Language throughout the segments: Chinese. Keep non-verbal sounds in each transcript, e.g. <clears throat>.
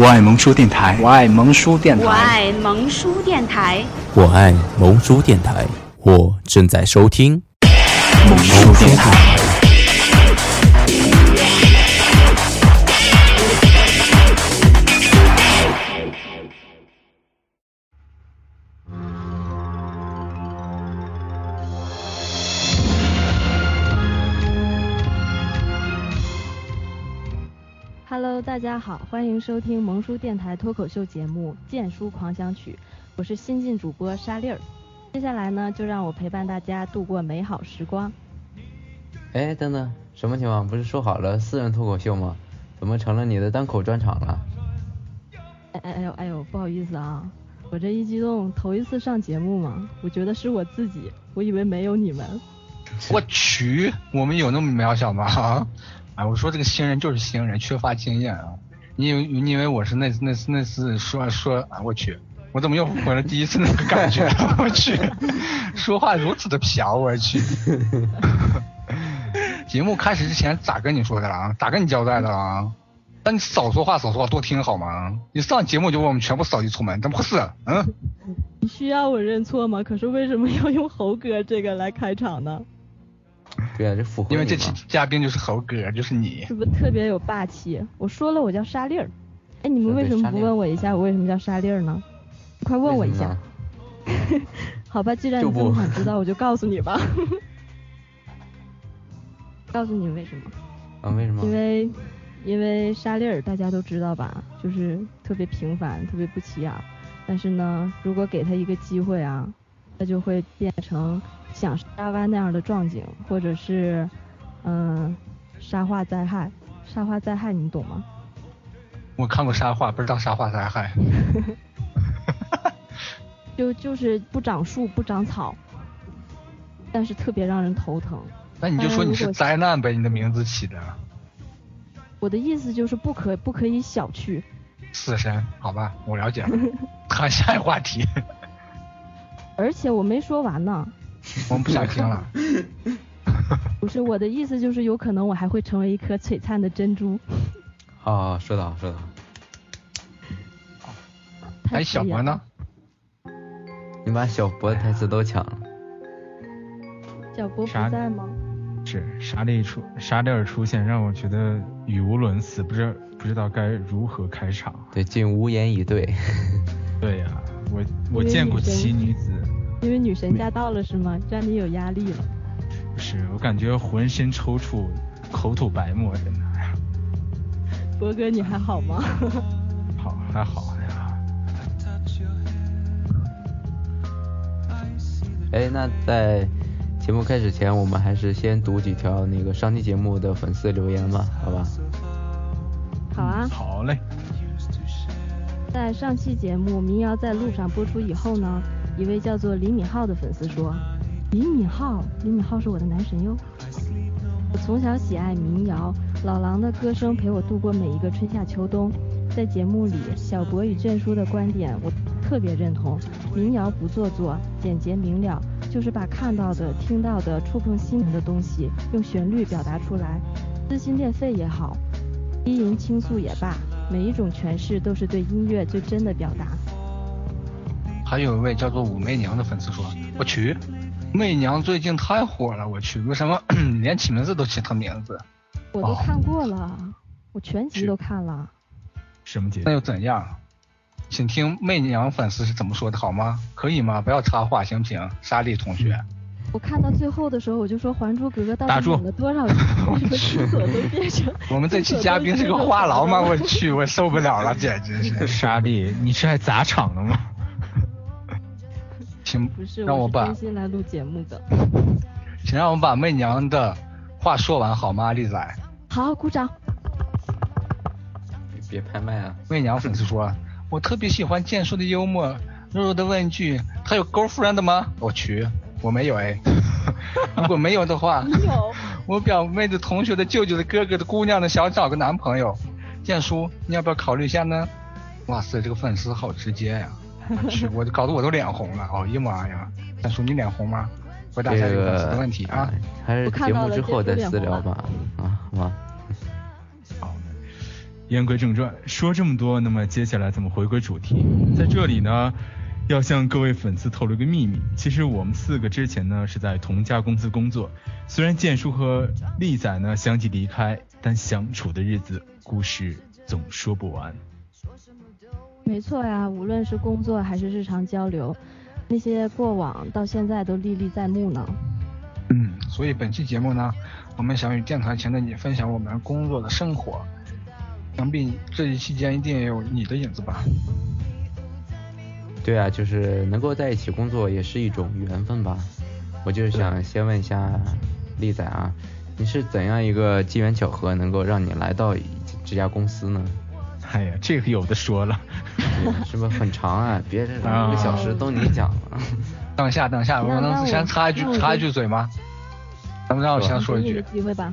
我爱萌叔电台，我爱萌叔电台，我爱萌叔电台，我爱萌叔电台，我正在收听。萌叔电台。大家好，欢迎收听萌叔电台脱口秀节目《剑书狂想曲》，我是新晋主播沙粒儿。接下来呢，就让我陪伴大家度过美好时光。哎，等等，什么情况？不是说好了私人脱口秀吗？怎么成了你的单口专场了？哎哎哎呦哎呦，不好意思啊，我这一激动，头一次上节目嘛，我觉得是我自己，我以为没有你们。我去，我们有那么渺小吗？哎，我说这个新人就是新人，缺乏经验啊！你以为你以为我是那次那次那次说说啊？我去，我怎么又回了第一次那个感觉？我去，说话如此的飘，我去！<laughs> 节目开始之前咋跟你说的了？咋跟你交代的了？那你少说话，少说话，多听好吗？你上节目就把我们全部扫地出门，怎么回事？嗯？你需要我认错吗？可是为什么要用猴哥这个来开场呢？对啊，这符合因为这期嘉宾就是猴哥，就是你，是不是特别有霸气？我说了，我叫沙粒儿。哎，你们为什么不问我一下，我为什么叫沙粒儿呢？快问我一下。<laughs> 好吧，既然你这么想知道，我就告诉你吧。告诉你为什么？啊，为什么？因为因为沙粒儿大家都知道吧，就是特别平凡，特别不起眼。但是呢，如果给他一个机会啊，他就会变成。像沙湾那样的壮景，或者是，嗯，沙化灾害，沙化灾害你懂吗？我看过沙化，不知道沙化灾害。<laughs> 就就是不长树不长草，但是特别让人头疼。那你就说你是灾难呗，你的名字起的。我的意思就是不可不可以小觑。死神，好吧，我了解了。<laughs> 看下一话题。<laughs> 而且我没说完呢。<laughs> 我们不想听了。<laughs> 不是我的意思，就是有可能我还会成为一颗璀璨的珍珠。好，说的好，说的好。哎，小博呢？你把小博的台词都抢了。小博不在吗？是沙粒出沙粒尔出现，让我觉得语无伦次，不知不知道该如何开场。对，竟无言以对。<laughs> 对呀，我我见过奇女子。因为女神驾到了是吗？让你有压力了。不是，我感觉浑身抽搐，口吐白沫，真的。博哥，你还好吗？<laughs> 好，还好呀。哎，那在节目开始前，我们还是先读几条那个上期节目的粉丝留言吧，好吧？好啊。好嘞。在上期节目《民谣在路上》播出以后呢？一位叫做李敏镐的粉丝说：“李敏镐，李敏镐是我的男神哟。我从小喜爱民谣，老狼的歌声陪我度过每一个春夏秋冬。在节目里，小博与郑叔的观点我特别认同。民谣不做作，简洁明了，就是把看到的、听到的、触碰心灵的东西用旋律表达出来。撕心裂肺也好，低吟倾诉也罢，每一种诠释都是对音乐最真的表达。”还有一位叫做武媚娘的粉丝说：“我去，媚娘最近太火了，我去，为什么 <clears throat> 连起名字都起她名字？”我都看过了，我全集都看了。什么节？那又怎样？请听媚娘粉丝是怎么说的好吗？可以吗？不要插话，行不行？莎莉同学。我看到最后的时候，我就说《还珠格格》到底演了多少集？<laughs> 都变成。我们这期嘉宾是个话痨吗？我去，我受不了了，简直是。<laughs> 沙莉，你是来砸场的吗？请让我把真心来录节目的，<laughs> 请让我把媚娘的话说完好吗，丽仔？好，鼓掌。别拍卖啊！媚娘粉丝说，我特别喜欢剑叔的幽默。弱弱的问一句，他有 girlfriend 吗？我去，我没有哎。<laughs> 如果没有的话，有。我表妹的同学的舅舅的哥哥的姑娘呢想找个男朋友，建叔你要不要考虑一下呢？哇塞，这个粉丝好直接呀！<laughs> 去，我搞得我都脸红了，哦呀妈呀！大叔，你脸红吗？回答一下这个粉丝问题啊。还是节目之后再私聊吧，啊，好吗？好，言归正传，说这么多，那么接下来怎么回归主题，在这里呢，要向各位粉丝透露一个秘密，其实我们四个之前呢是在同一家公司工作，虽然建叔和丽仔呢相继离开，但相处的日子故事总说不完。没错呀，无论是工作还是日常交流，那些过往到现在都历历在目呢。嗯，所以本期节目呢，我们想与电台前的你分享我们工作的生活。想必这一期间一定也有你的影子吧？对啊，就是能够在一起工作也是一种缘分吧。我就是想先问一下丽仔啊，你是怎样一个机缘巧合能够让你来到这家公司呢？<laughs> 哎呀，这个有的说了，<laughs> 是不是很长啊？别这一个小时都你讲了。<laughs> 等下等下，我能先插一句插一句嘴吗？能让我先说一句？机会吧。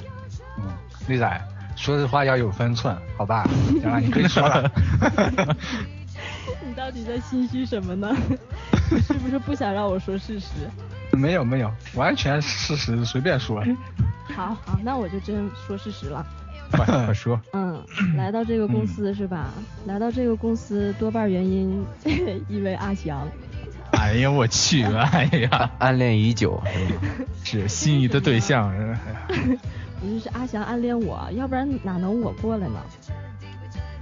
嗯，丽仔。说的话要有分寸，好吧？行了，你可以说了。你到底在心虚什么呢？是不是不想让我说事实？没有没有，完全事实，随便说。好好，那我就真说事实了。快说。嗯，来到这个公司是吧？来到这个公司多半原因因为阿翔。哎呀，我去！哎呀，暗恋已久，是心仪的对象。不是是阿翔暗恋我，要不然哪能我过来呢？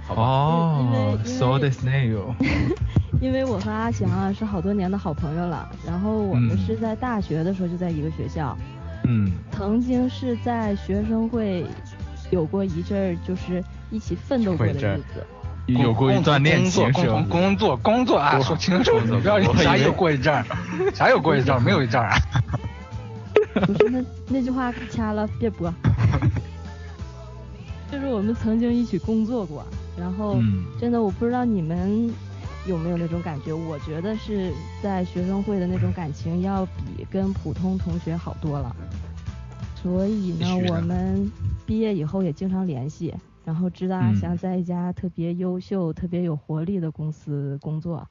哦，so this new。<laughs> 因为我和阿翔啊是好多年的好朋友了，然后我们是在大学的时候就在一个学校，嗯，曾经是在学生会有过一阵儿就是一起奋斗过的日子，有过一段恋情，共同工作工作啊，说清楚，不要啥有过一阵儿，啥有过一阵儿，没有一阵儿啊。不是那那句话掐了，别播。就是我们曾经一起工作过，然后真的我不知道你们有没有那种感觉，我觉得是在学生会的那种感情要比跟普通同学好多了。所以呢，我们毕业以后也经常联系，然后知道阿翔在一家特别优秀、特别有活力的公司工作。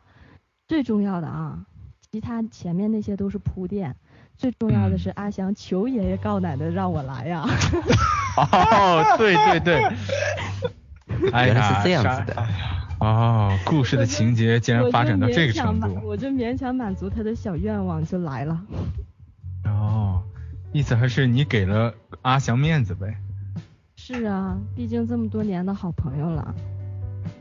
最重要的啊，其他前面那些都是铺垫。最重要的是阿翔求爷爷告奶奶让我来呀！哦，对对对，<laughs> 原来是这样子的。哦，故事的情节竟然发展到这个程度，我就勉强满足他的小愿望就来了。哦，意思还是你给了阿翔面子呗？是啊，毕竟这么多年的好朋友了。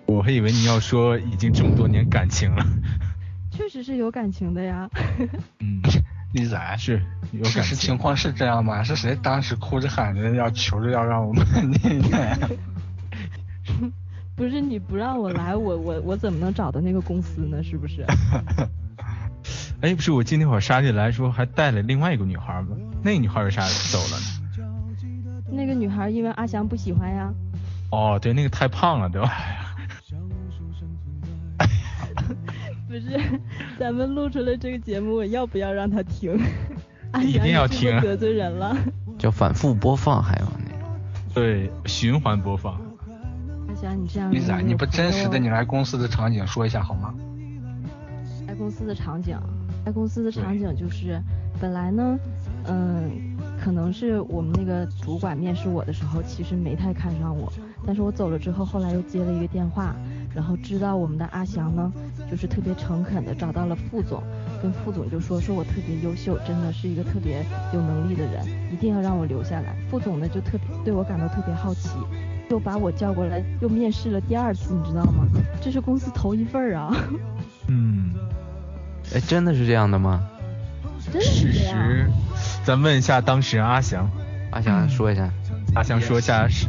我还以为你要说已经这么多年感情了。<laughs> 确实是有感情的呀。<laughs> 嗯。李仔是，有感情情况是这样吗？是谁当时哭着喊着要求着要让我们念？<laughs> 不是你不让我来，我我我怎么能找到那个公司呢？是不是？哎，不是，我今天我沙莉来说还带了另外一个女孩吗？那个女孩为啥走了呢？那个女孩因为阿翔不喜欢呀。哦，对，那个太胖了，对吧？<laughs> 不是，咱们录出来这个节目，我要不要让他听？<laughs> 一定要听。得罪人了。叫反复播放，还有那种。对，循环播放。阿翔，你这样。李仔，你不真实的，你来公司的场景说一下好吗？来公司的场景，来公司的场景就是，本来呢，嗯，可能是我们那个主管面试我的时候，其实没太看上我，但是我走了之后，后来又接了一个电话。然后知道我们的阿翔呢，就是特别诚恳的找到了副总，跟副总就说说我特别优秀，真的是一个特别有能力的人，一定要让我留下来。副总呢就特别对我感到特别好奇，又把我叫过来又面试了第二次，你知道吗？这是公司头一份儿啊。嗯，<laughs> 哎，真的是这样的吗？真的是这样。咱问一下当事人阿翔，阿翔说一下，阿翔说一下事。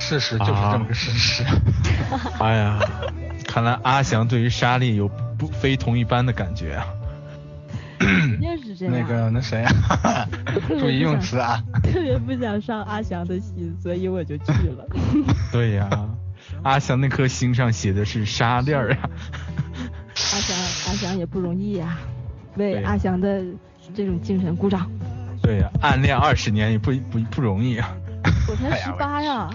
事实就是这么个事实。<laughs> 哎呀，看来阿翔对于莎莉有不非同一般的感觉啊。肯定是这样。那个那谁啊？<laughs> 注意用词啊。特别不想伤阿翔的心，所以我就去了。<laughs> 对呀，阿翔那颗心上写的是沙粒儿啊。阿翔，阿翔也不容易呀，为阿翔的这种精神鼓掌。对呀，暗恋二十年也不不不容易啊。我才十八呀！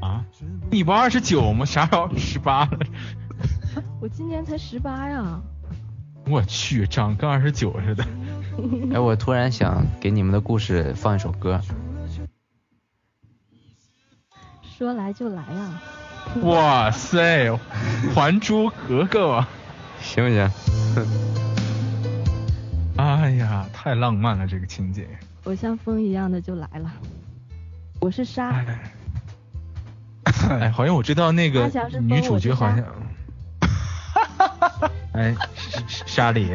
啊，你不二十九吗？啥时候十八了？我今年才十八呀！我去，长跟二十九似的。哎，我突然想给你们的故事放一首歌。说来就来啊！哇塞，《还珠格格》啊！行不行？哎呀，太浪漫了这个情节。我像风一样的就来了。我是沙，哎，哎，好像我知道那个女主角好像我，<laughs> 哎，沙沙莉，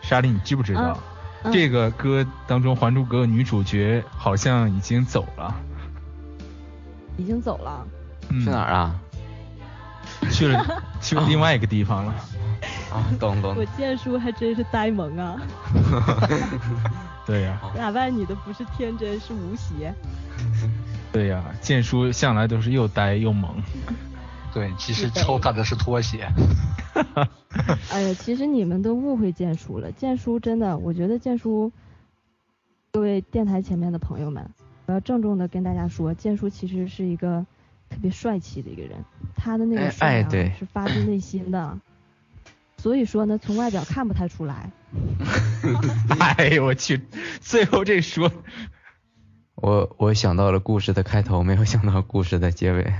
沙莉，你知不知道？嗯这个歌当中，《还珠格格》女主角好像已经走了。已经走了。嗯去哪儿？啊？去了，去了 <laughs> 另外一个地方了。<laughs> 啊，懂懂我。剑叔还真是呆萌啊，<laughs> 对呀、打败你的不是天真是无邪。<laughs> 对呀、剑叔向来都是又呆又萌。对，其实抽他的是拖鞋。哎呀，其实你们都误会剑叔了。剑叔真的，我觉得剑叔，各位电台前面的朋友们，我要郑重的跟大家说，剑叔其实是一个特别帅气的一个人，他的那哎个帅啊、哎对是发自内心的。所以说呢，从外表看不太出来。<laughs> 哎呦我去，最后这说，<laughs> 我我想到了故事的开头，没有想到故事的结尾。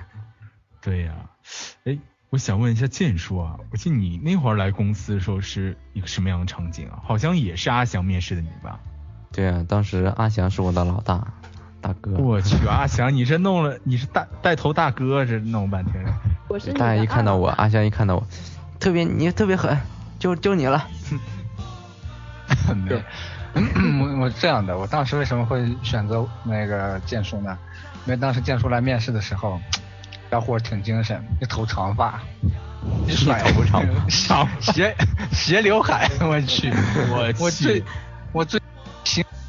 对呀、哎，我想问一下建叔啊，我记得你那会儿来公司的时候是一个什么样的场景啊？好像也是阿翔面试的你吧？对啊，当时阿翔是我的老大，大哥。我去，<laughs> 阿翔，你这弄了，你是带带头大哥，这弄半天。我是你大家一看到我，阿翔一看到我，特别你特别狠，就就你了。<laughs> 对，<laughs> 我我这样的，我当时为什么会选择那个剑叔呢？因为当时剑叔来面试的时候，小伙挺精神，一头长发，一甩头长发 <laughs> 斜斜刘海，我去，我我去最我最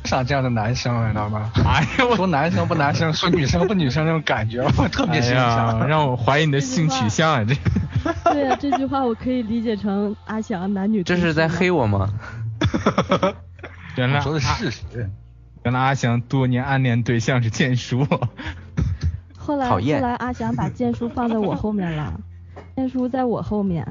欣赏这样的男生，你知道吗？哎呀，我说男生不男生，<laughs> 说女生不女生那种感觉，我特别哎欣赏。呀，让我怀疑你的性取向啊！这对啊，这句话我可以理解成阿翔男女。这是在黑。我吗？原来说的是事实。原来阿翔多年暗恋对象是剑叔。后来后来阿翔把剑叔放在我后面了，剑叔在我后面，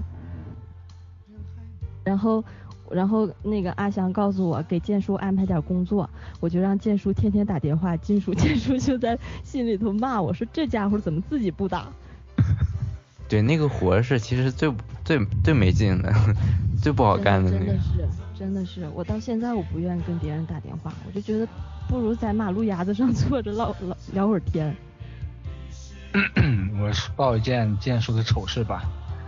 然后然后那个阿翔告诉我给建叔安排点工作，我就让建叔天天打电话，金叔 <laughs> 建叔就在心里头骂我说这家伙怎么自己不打？<laughs> 对，那个活是其实最最最没劲的，<laughs> 最不好干的那个真的。是真的是，我到现在我不愿意跟别人打电话，我就觉得不如在马路牙子上坐着唠唠聊会儿天。<coughs> 我是报一件建叔的丑事吧。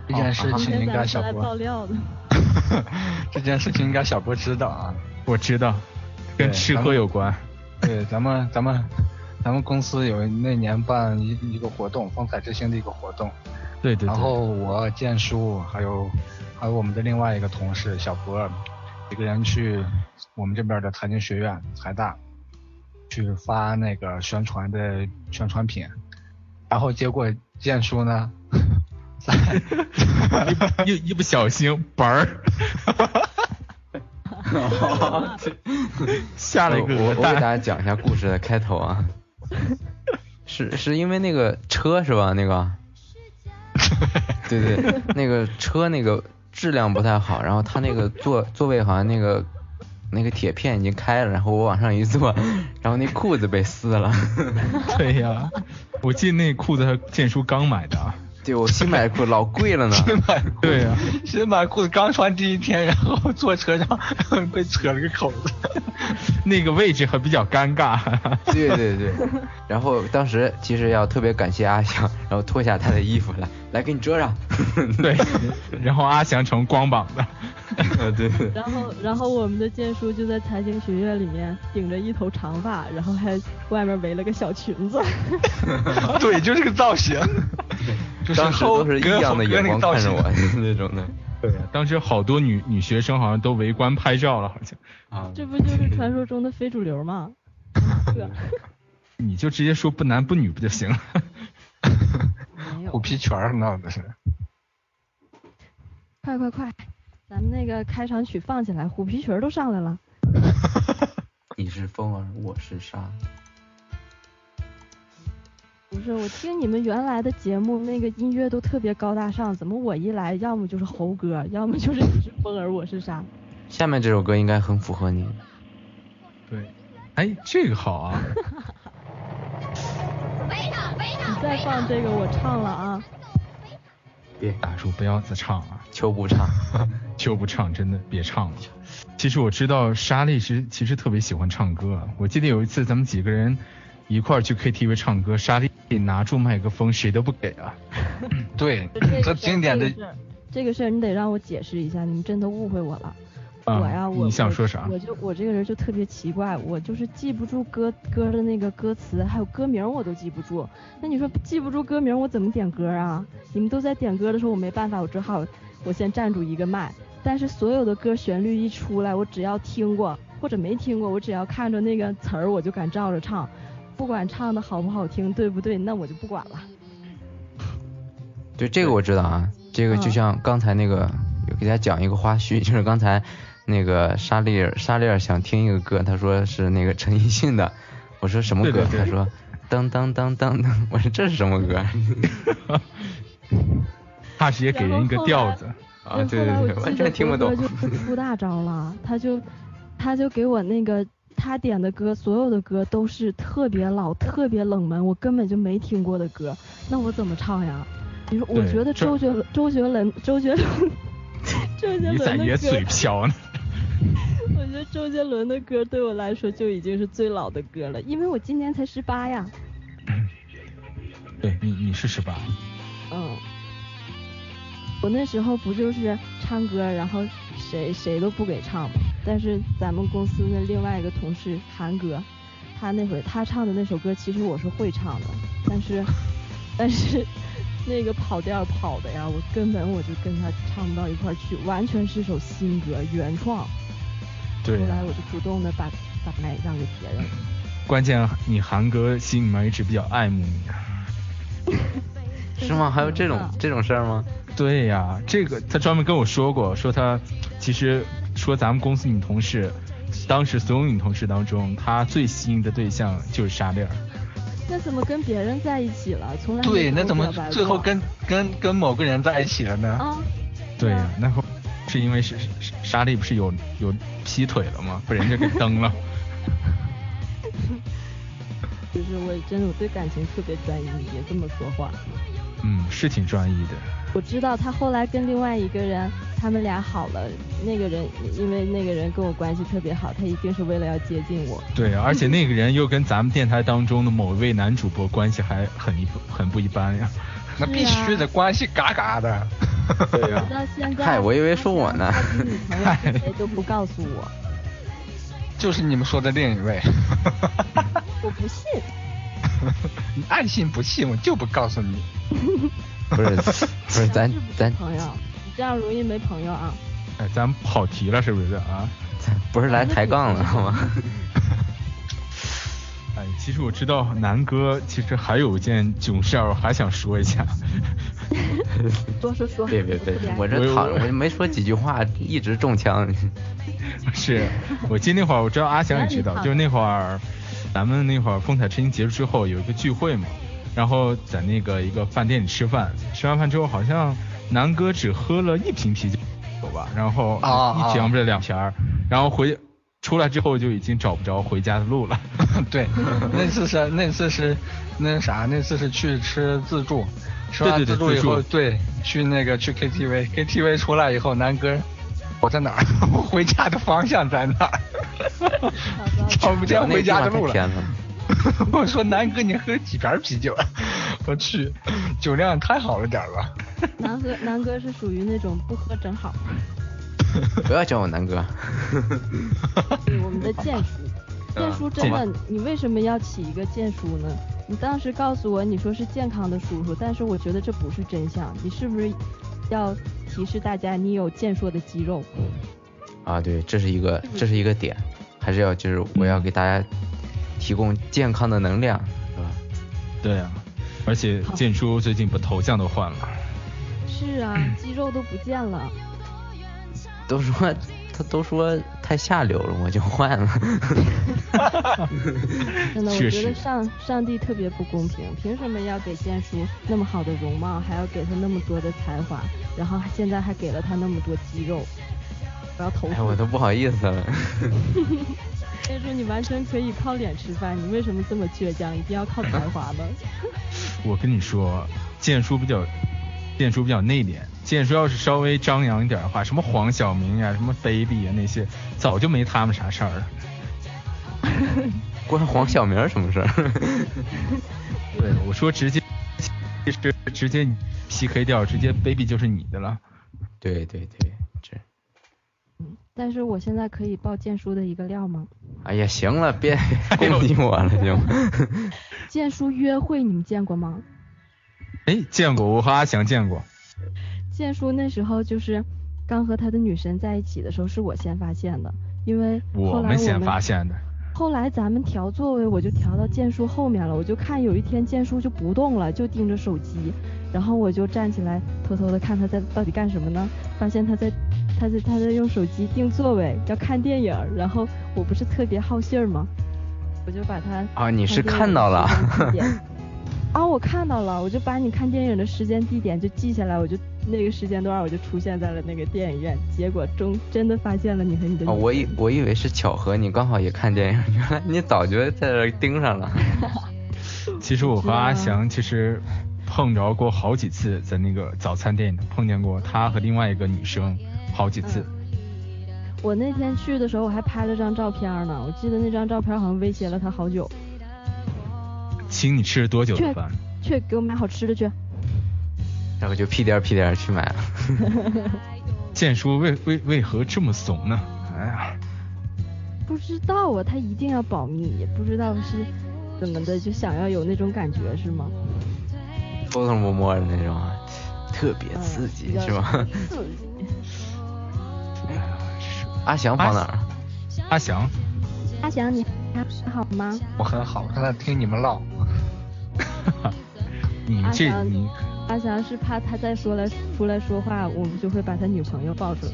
这件事情应该是来小波爆料的。<laughs> 这件事情应该小波知道啊。我知道，跟吃喝有关。<laughs> 对，咱们咱们咱们公司有那年办一一个活动，风采之星的一个活动。对对对。然后我建叔还有还有我们的另外一个同事小波，一个人去我们这边的财经学院财大去发那个宣传的宣传品，然后结果建叔呢，在 <laughs> 一不一不小心，本儿，<laughs> 下了一个我我给大家讲一下故事的开头啊，是是因为那个车是吧？那个，<laughs> 对对，那个车那个质量不太好，然后他那个座座位好像那个那个铁片已经开了，然后我往上一坐，然后那裤子被撕了。对呀，我记得那裤子还建叔刚买的啊。对我新买的裤老贵了呢。<laughs> 新买裤对呀新买裤子刚穿第一天，然后坐车上 <laughs> 被扯了个口子。<laughs> 那个位置还比较尴尬。对对对，然后当时其实要特别感谢阿翔，然后脱下他的衣服来，来给你遮上。对，然后阿翔成光膀的。呃对对。然后，然后我们的剑叔就在财经学院里面顶着一头长发，然后还外面围了个小裙子。对，就这个造型，就是当时都是异跟样的眼光看着我 <laughs> 那种的。对呀，当时好多女女学生好像都围观拍照了，好像。啊，这不就是传说中的非主流吗？这 <laughs> 你就直接说不男不女不就行了？虎。皮裙儿闹的是。快快快，咱们那个开场曲放起来，虎皮裙儿都上来了。<laughs> 你是风儿，我是沙。不是，我听你们原来的节目那个音乐都特别高大上，怎么我一来，要么就是猴哥，要么就是你是风儿，我是沙。下面这首歌应该很符合你。对，哎，这个好啊。<laughs> 你再放这个我唱了啊。别大叔，不要再唱啊！求不唱，<laughs> 求不唱，真的别唱了。其实我知道莎莉是其实特别喜欢唱歌。我记得有一次咱们几个人一块儿去 KTV 唱歌，莎莉拿住麦克风，谁都不给啊。<laughs> 对，这经典的这个事儿你得让我解释一下，你们真的误会我了。啊我呀，我你想说啥我就我这个人就特别奇怪，我就是记不住歌歌的那个歌词，还有歌名我都记不住。那你说记不住歌名，我怎么点歌啊？你们都在点歌的时候，我没办法，我只好我先站住一个麦。但是所有的歌旋律一出来，我只要听过或者没听过，我只要看着那个词儿，我就敢照着唱，不管唱的好不好听，对不对，那我就不管了。对这个我知道啊，这个就嗯像刚才那个，有给大家讲一个花絮，就是刚才那个沙莉尔，莎莉尔想听一个歌，他说是那个陈奕迅的，我说什么歌？对对对他说当当当当当，<laughs> 我说这是什么歌？他直接给人一个调子。啊，对对对，完全听不懂出大招了，他就他就给我那个他点的歌，所有的歌都是特别老、特别冷门，我根本就没听过的歌，那我怎么唱呀？你说，我觉得周杰伦、周杰伦、周杰伦、周杰伦的歌，也嘴瓢呢？<laughs> 我觉得周杰伦的歌对我来说就已经是最老的歌了，因为我今年才十八呀。对你你是十八，嗯，我那时候不就是唱歌，然后谁谁都不给唱嘛。但是咱们公司的另外一个同事韩哥，他那会儿他唱的那首歌，其实我是会唱的，但是但是那个跑调跑的呀，我根本我就跟他唱不到一块儿去，完全是首新歌原创。对后来我就主动的把把麦让给别人。关键你韩哥心里面一直比较爱慕你啊。<laughs> 是吗？还有这种这种事儿吗？对呀，这个他专门跟我说过，说他其实说咱们公司女同事，当时所有女同事当中，她最吸引的对象就是莎莉儿。那怎么跟别人在一起了？从来没对，那怎么最后跟跟跟某个人在一起了呢？啊？对呀，那后是因为是是莎莉不是有有劈腿了吗？被人家给蹬了。<laughs> 就是我真的我对感情特别专一，你别这么说话。嗯，是挺专一的。我知道他后来跟另外一个人，他们俩好了。那个人因为那个人跟我关系特别好，他一定是为了要接近我。对，而且那个人又跟咱们电台当中的某一位男主播关系还很一很不一般呀。那必须的，关系嘎嘎的。对呀、<laughs> 到现在，嗨我以为说我呢他交女朋友是谁都不告诉我，就是你们说的另一位。<laughs> 我不信。<laughs> 你爱信不信，我就不告诉你。不是不是，咱咱朋友，你这样容易没朋友啊。哎，咱跑题了是不是啊？咱不是来抬杠了好吗？<laughs> 哎，其实我知道南哥其实还有一件囧事儿，我还想说一下。<laughs> <laughs> 多说说。别别别我这躺着，我就没说几句话，一直中枪。是我记得那会儿，我知道阿翔也知道，就是那会儿，咱们那会儿风采之星结束之后有一个聚会嘛，然后在那个一个饭店里吃饭，吃完饭之后好像南哥只喝了一瓶啤酒吧，然后一瓶不是两瓶儿，然后回出来之后就已经找不着回家的路了。<laughs> 对，那次是那次是那啥，那次是去吃自助，吃完对对对自助以后，对，去那个去 KTV，KTV 出来以后，南哥，我在哪儿？<laughs> 我回家的方向在哪儿？<laughs> 找不见回家的路了。<laughs> 我说南哥，你喝几瓶啤酒啊？<laughs> 我去，酒量太好了点儿吧？<laughs> 南哥南哥是属于那种不喝正好，不要叫我南哥。对我们的剑叔。剑叔真的，你为什么要起一个剑叔呢？你当时告诉我你说是健康的叔叔，但是我觉得这不是真相。你是不是要提示大家你有健硕的肌肉？啊，对，这是一个这是一个点，还是要就是我要给大家提供健康的能量，是吧？对啊，而且建叔最近把头像都换了。是啊，<clears throat> 肌肉都不见了。都说他都说太下流了，我就换了。<laughs> 真的，我觉得上上帝特别不公平，凭什么要给建叔那么好的容貌，还要给他那么多的才华，然后现在还给了他那么多肌肉？我要投诉。哎，我都不好意思了。<laughs> 建叔，你完全可以靠脸吃饭，你为什么这么倔强，一定要靠才华呢？<laughs> 我跟你说，建叔比较，建叔比较内敛。建叔要是稍微张扬一点的话，什么黄晓明呀、什么 baby 啊那些，早就没他们啥事儿了。<laughs> 关黄晓明什么事儿？<laughs> 对，我说直接，直直接你 PK 掉，直接 baby 就是你的了。对对对，这。但是我现在可以报建叔的一个料吗？哎呀，行了，别 <laughs> 攻击我了，行吗？<laughs> 建叔约会你们见过吗？哎，见过，我和阿翔见过。建叔那时候就是刚和他的女神在一起的时候，是我先发现的，因为后来我们先发现的。后来咱们调座位，我就调到建叔后面了，我就看有一天建叔就不动了，就盯着手机，然后我就站起来偷偷的看他在到底干什么呢？发现他在他在他在用手机定座位，要看电影，然后我不是特别好信儿吗？我就把他啊，你是看到了。<laughs> 啊，我看到了，我就把你看电影的时间地点就记下来，我就那个时间段我就出现在了那个电影院，结果中真的发现了你和你的。哦，我以我以为是巧合，你刚好也看电影，原来你早就在这盯上了。<laughs> 其实我和阿翔其实碰着过好几次，在那个早餐店碰见过他和另外一个女生好几次。我那天去的时候我还拍了张照片呢，我记得那张照片好像威胁了他好久。请你吃了多久的饭？去给我买好吃的去。然后就屁颠屁颠去买了。<laughs> 建叔为为为何这么怂呢？哎呀，不知道啊，他一定要保密，也不知道是怎么的，就想要有那种感觉是吗？偷偷摸摸的那种，特别刺激是吧？刺激。阿翔跑哪儿？阿翔。阿翔，你还好吗？我很好，刚才听你们唠。<laughs> 你这你阿翔是怕他再说了出来说话，我们就会把他女朋友爆出来。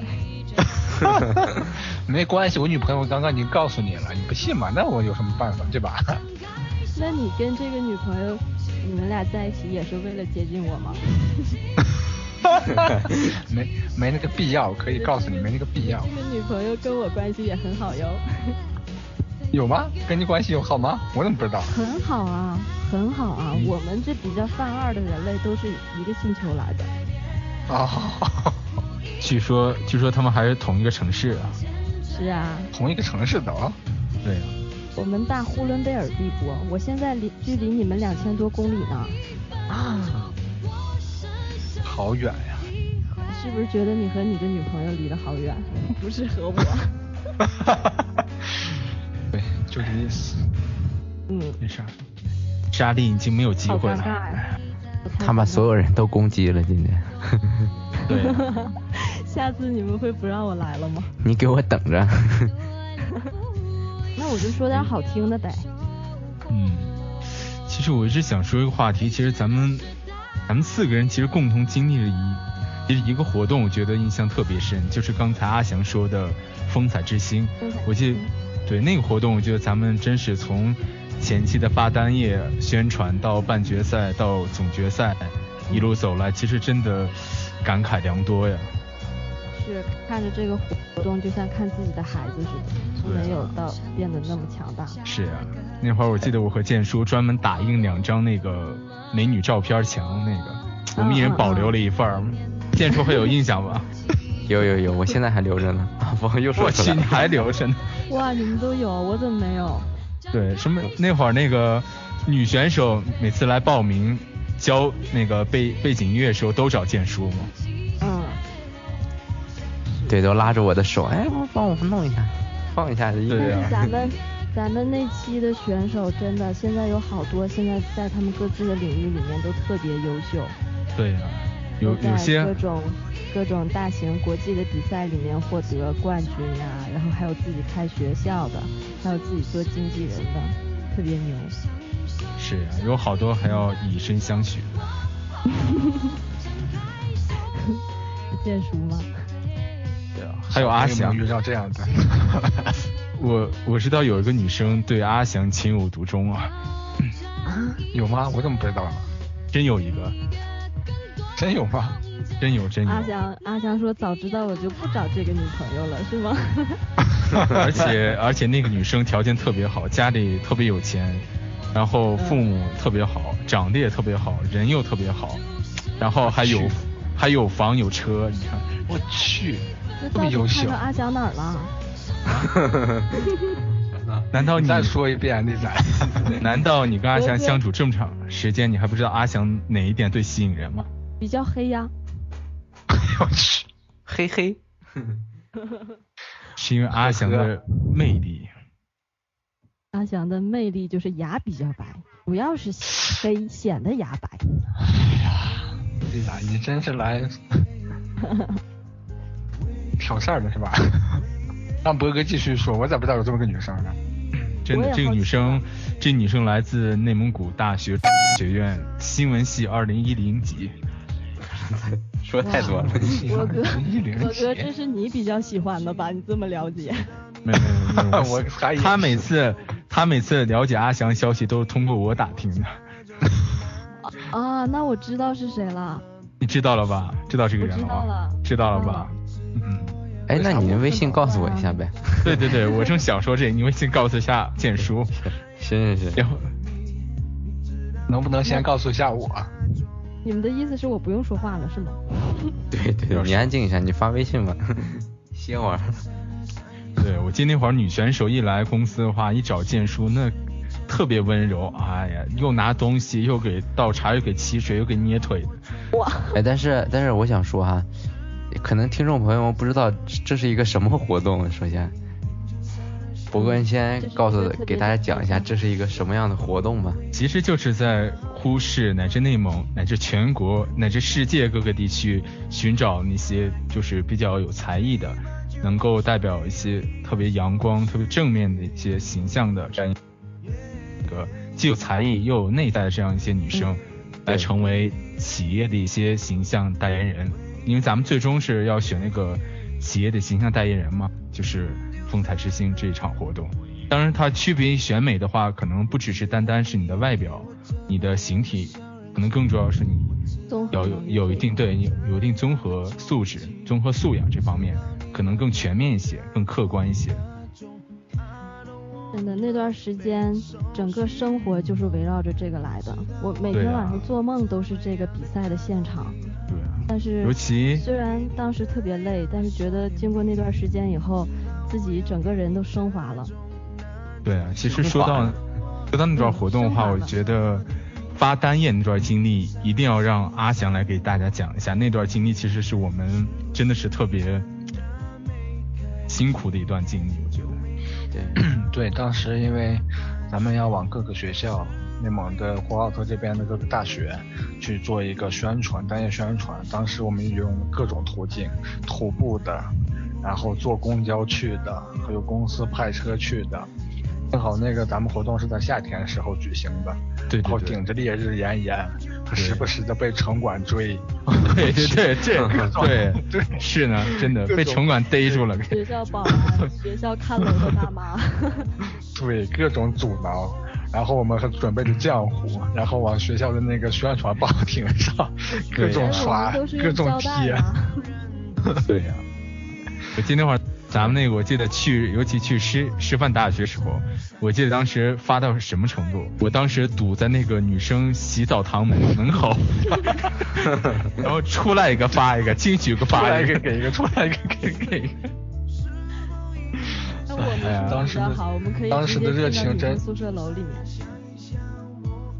<laughs> 没关系，我女朋友刚刚已经告诉你了，你不信嘛？那我有什么办法，对吧？<laughs> 那你跟这个女朋友，你们俩在一起也是为了接近我吗？<laughs> 没没那个必要，可以告诉你没那个必要。这个女朋友跟我关系也很好哟。有吗？跟你关系有好吗？我怎么不知道？很好啊，很好啊。我们这比较泛二的人类都是一个星球来的。哦。<laughs> 据说，据说他们还是同一个城市啊。是啊。同一个城市的啊。对呀。我们大呼伦贝尔帝国，我现在离距离你们两千多公里呢。啊。好远呀。是不是觉得你和你的女朋友离得好远？<laughs> 不是和我。哈哈哈。对，就这意思。嗯，没事。莎莉已经没有机会了。他把所有人都攻击了，今天。<laughs> 对。<laughs> 下次你们会不让我来了吗？你给我等着。那我就说点好听的呗。嗯，其实我一直想说一个话题，其实咱们咱们四个人其实共同经历了一一个活动，我觉得印象特别深，就是刚才阿翔说的风采之星。我记得。对那个活动，我觉得咱们真是从前期的发单页宣传到半决赛到总决赛，一路走来，其实真的感慨良多呀。是看着这个活动，就像看自己的孩子似的，没有到变得那么强大。是啊，那会儿我记得我和建叔专门打印两张那个美女照片墙，那个我们一人保留了一份儿。<laughs> 建叔会有印象吧？<laughs> 有有有，我现在还留着呢。我又说起你还留着呢。<laughs> 哇，你们都有，我怎么没有？对，什么那会儿那个女选手每次来报名教那个背背景音乐的时候都找建叔吗？嗯。对，都拉着我的手，哎，帮我弄一下，放一下这音乐。咱们咱们那期的选手真的现在有好多，现在在他们各自的领域里面都特别优秀。对呀。有有些各种各种大型国际的比赛里面获得冠军呀，然后还有自己开学校的，还有自己做经纪人的，特别牛。是啊，有好多还要以身相许。还有阿翔遇到这样子。<laughs> 我我知道有一个女生对阿翔情有独钟啊。啊？有吗？我怎么不知道呢？真有一个。真有吗？真有真有。阿翔阿翔说早知道我就不找这个女朋友了，是吗？<laughs> 而且而且那个女生条件特别好，家里特别有钱，然后父母特别好，长得也特别好，人又特别好，然后还有还有房有车，你看，我去，这么优秀看到，阿翔哪儿了？<laughs> 难道你再说一遍，那咱。难道你跟阿翔相处这么长时间，你还不知道阿翔哪一点最吸引人吗？比较黑呀。<laughs> 我去，黑黑，<laughs> 是因为阿翔的魅力。阿翔的魅力就是牙比较白，主要是黑显得牙白。哎呀丽仔，你真是来挑事儿的是吧？让博哥继续说，我咋不知道有这么个女生呢？真的，这个女生，这女生来自内蒙古大学 <laughs> 学院新闻系二零一零级。<laughs> 说太多了。<laughs> 博哥，博哥，这是你比较喜欢的吧？你这么了解。没有没有没有，我他每次他每次了解阿翔消息都是通过我打听的，啊，那我知道是谁了。你知道了吧？知道这个人了吧我知道了？知道了吧？嗯，哎，那你的微信告诉我一下呗。<laughs> 对对对，我正想说这，你微信告诉一下建叔，行行行，然后能不能先告诉一下我？你们的意思是我不用说话了是吗？<laughs> 对对对，你安静一下，你发微信吧。<laughs> 歇会儿。对我记得那会儿女选手一来公司的话，一找建叔那特别温柔，哎呀，又拿东西，又给倒茶，又给沏水，又给捏腿的。哇，哎，但是但是我想说哈，可能听众朋友们不知道这是一个什么活动。首先，博哥先告诉给大家讲一下这是一个什么样的活动吧。其实就是在呼市乃至内蒙乃至全国乃至世界各个地区寻找那些就是比较有才艺的，能够代表一些特别阳光、特别正面的一些形象的这样一个既有才艺又有内在的这样一些女生，来成为企业的一些形象代言人。因为咱们最终是要选那个企业的形象代言人嘛，就是风采之星这一场活动。当然，它区别于选美的话，可能不只是单单是你的外表、你的形体，可能更主要是你综要有有一定对有有一定综合素质、综合素养这方面，可能更全面一些、更客观一些。真的那段时间，整个生活就是围绕着这个来的。我每天晚上做梦都是这个比赛的现场。但是尤其虽然当时特别累，但是觉得经过那段时间以后，自己整个人都升华了。对啊，其实说到说到那段活动的话，我觉得发单页那段经历一定要让阿翔来给大家讲一下。那段经历其实是我们真的是特别辛苦的一段经历，我觉得。对，<coughs> 对，当时因为咱们要往各个学校，内蒙的呼和浩特这边的各个大学去做一个宣传，单页宣传。当时我们用各种途径，徒步的，然后坐公交去的，还有公司派车去的。正好那个咱们活动是在夏天时候举行的，然后对对对顶着烈日炎炎，时不时的被城管追。<laughs> 对对对，这对对是呢，真的被城管逮住了。学校保安、<laughs> 学校看楼的大妈，<laughs> 对，各种阻挠。然后我们还准备着浆糊，然后往学校的那个宣传报亭上各种刷各种贴。<laughs> 对呀、我记得那会儿咱们那个，我记得去，尤其去师师范大学时候，我记得当时发到什么程度？我当时堵在那个女生洗澡堂门门口，<laughs> 然后出来一个发一个，进去一个发一个，给一个，出来一个给一个。给一个。那我们哎呀当时的比较好，我们可以当时的直接热情真面。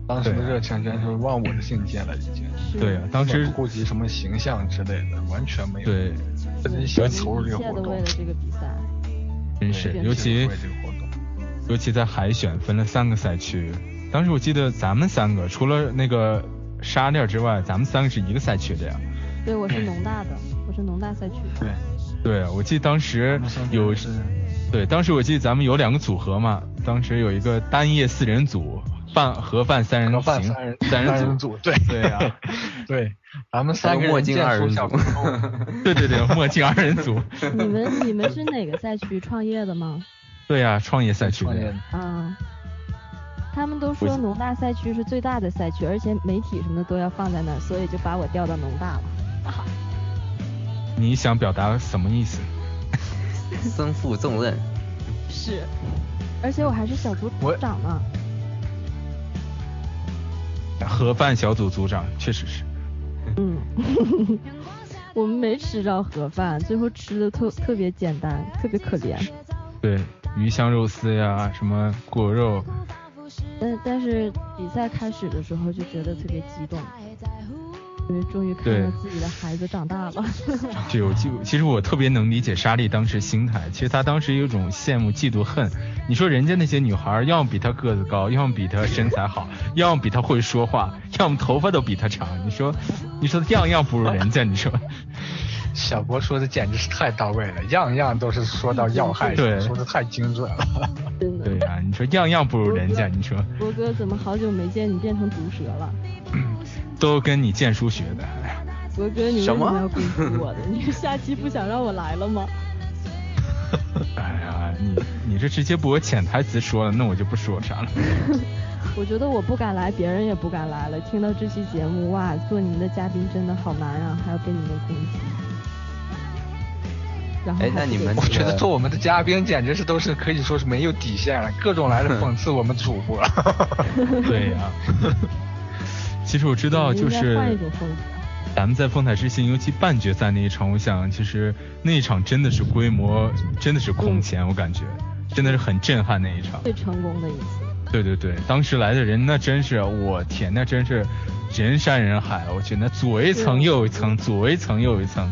当时的热情真是忘我的境界了，已经。对啊，当时不顾及什么形象之类的，完全没有。对，自己想投入这个活动切都为了，这个比赛。真是，尤其这个活动。尤其在海选分了三个赛区，当时我记得咱们三个除了那个沙链之外，咱们三个是一个赛区的呀。对，我是农大的，我是农大赛区。对，对，我记得当时有是对，当时我记得咱们有两个组合嘛，当时有一个单夜四人组，饭盒饭三人行三人三三人人组，对对呀，<laughs> 对，咱们三个人墨镜二人组 <laughs> <laughs> 对对对，墨镜二人组，你们你们是哪个赛区创业的吗？对呀、创业赛区创业的呀，啊，他们都说农大赛区是最大的赛区，而且媒体什么的都要放在那儿，所以就把我调到农大了。你想表达什么意思？身负重任，是，而且我还是小组组长呢。盒饭小组组长，确实是。嗯，<laughs> 我们没吃着盒饭，最后吃的特特别简单，特别可怜。对，鱼香肉丝呀，什么果肉，但但是比赛开始的时候就觉得特别激动，终于看到自己的孩子长大了。<laughs> 就就其实我特别能理解莎莉当时心态，其实她当时有种羡慕、嫉妒、恨。你说人家那些女孩，要么比她个子高，要么比她身材好，<laughs> 要么比她会说话，要么头发都比她长。你说，你说样样不如人家，你说？小博说的简直是太到位了，样样都是说到要害对，说的太精准了。真的。对呀、你说样样不如人家，你说博哥怎么好久没见你变成毒舌了？<clears throat> 都跟你剑叔学的。博哥，你为什什么么要攻击我的？你是下期不想让我来了吗？<laughs> 哎呀，你你这直接把我潜台词说了，那我就不说啥了。<laughs> 我觉得我不敢来，别人也不敢来了。听到这期节目，哇，做你们的嘉宾真的好难啊，还要被你们攻击。然后哎那你们我觉得做我们的嘉宾简直是都是可以说是没有底线了，各种来的讽刺我们主播。<laughs> 对呀、<laughs> 其实我知道，就是种风格。咱们在风采之星，尤其半决赛那一场，我想其实那一场真的是规模，真的是空前，我感觉真的是很震撼那一场。最成功的一次。对对对，当时来的人那真是，我天，那真是人山人海，我去，那左一层右一层，左一层右一层，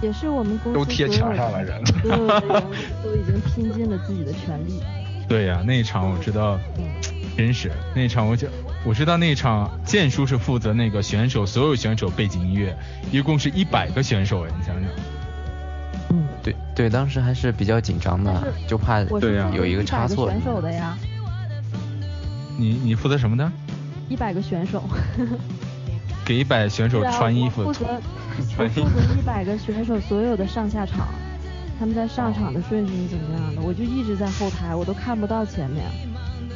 也是我们公司都贴墙上了人所有的人 <laughs> 都已经拼尽了自己的全力。对呀、那一场我知道，嗯，真是那一场我就我知道那一场剑叔是负责那个选手所有选手背景音乐，一共是一百个选手哎，你想想。嗯，对对，当时还是比较紧张的，就怕对呀有一个差100错。选手的呀，你你负责什么的？一百个选手。<laughs> 给一百选手穿衣服我负责我负责一百个选手所有的上下场，他们在上场的顺序是怎么样的，我就一直在后台，我都看不到前面。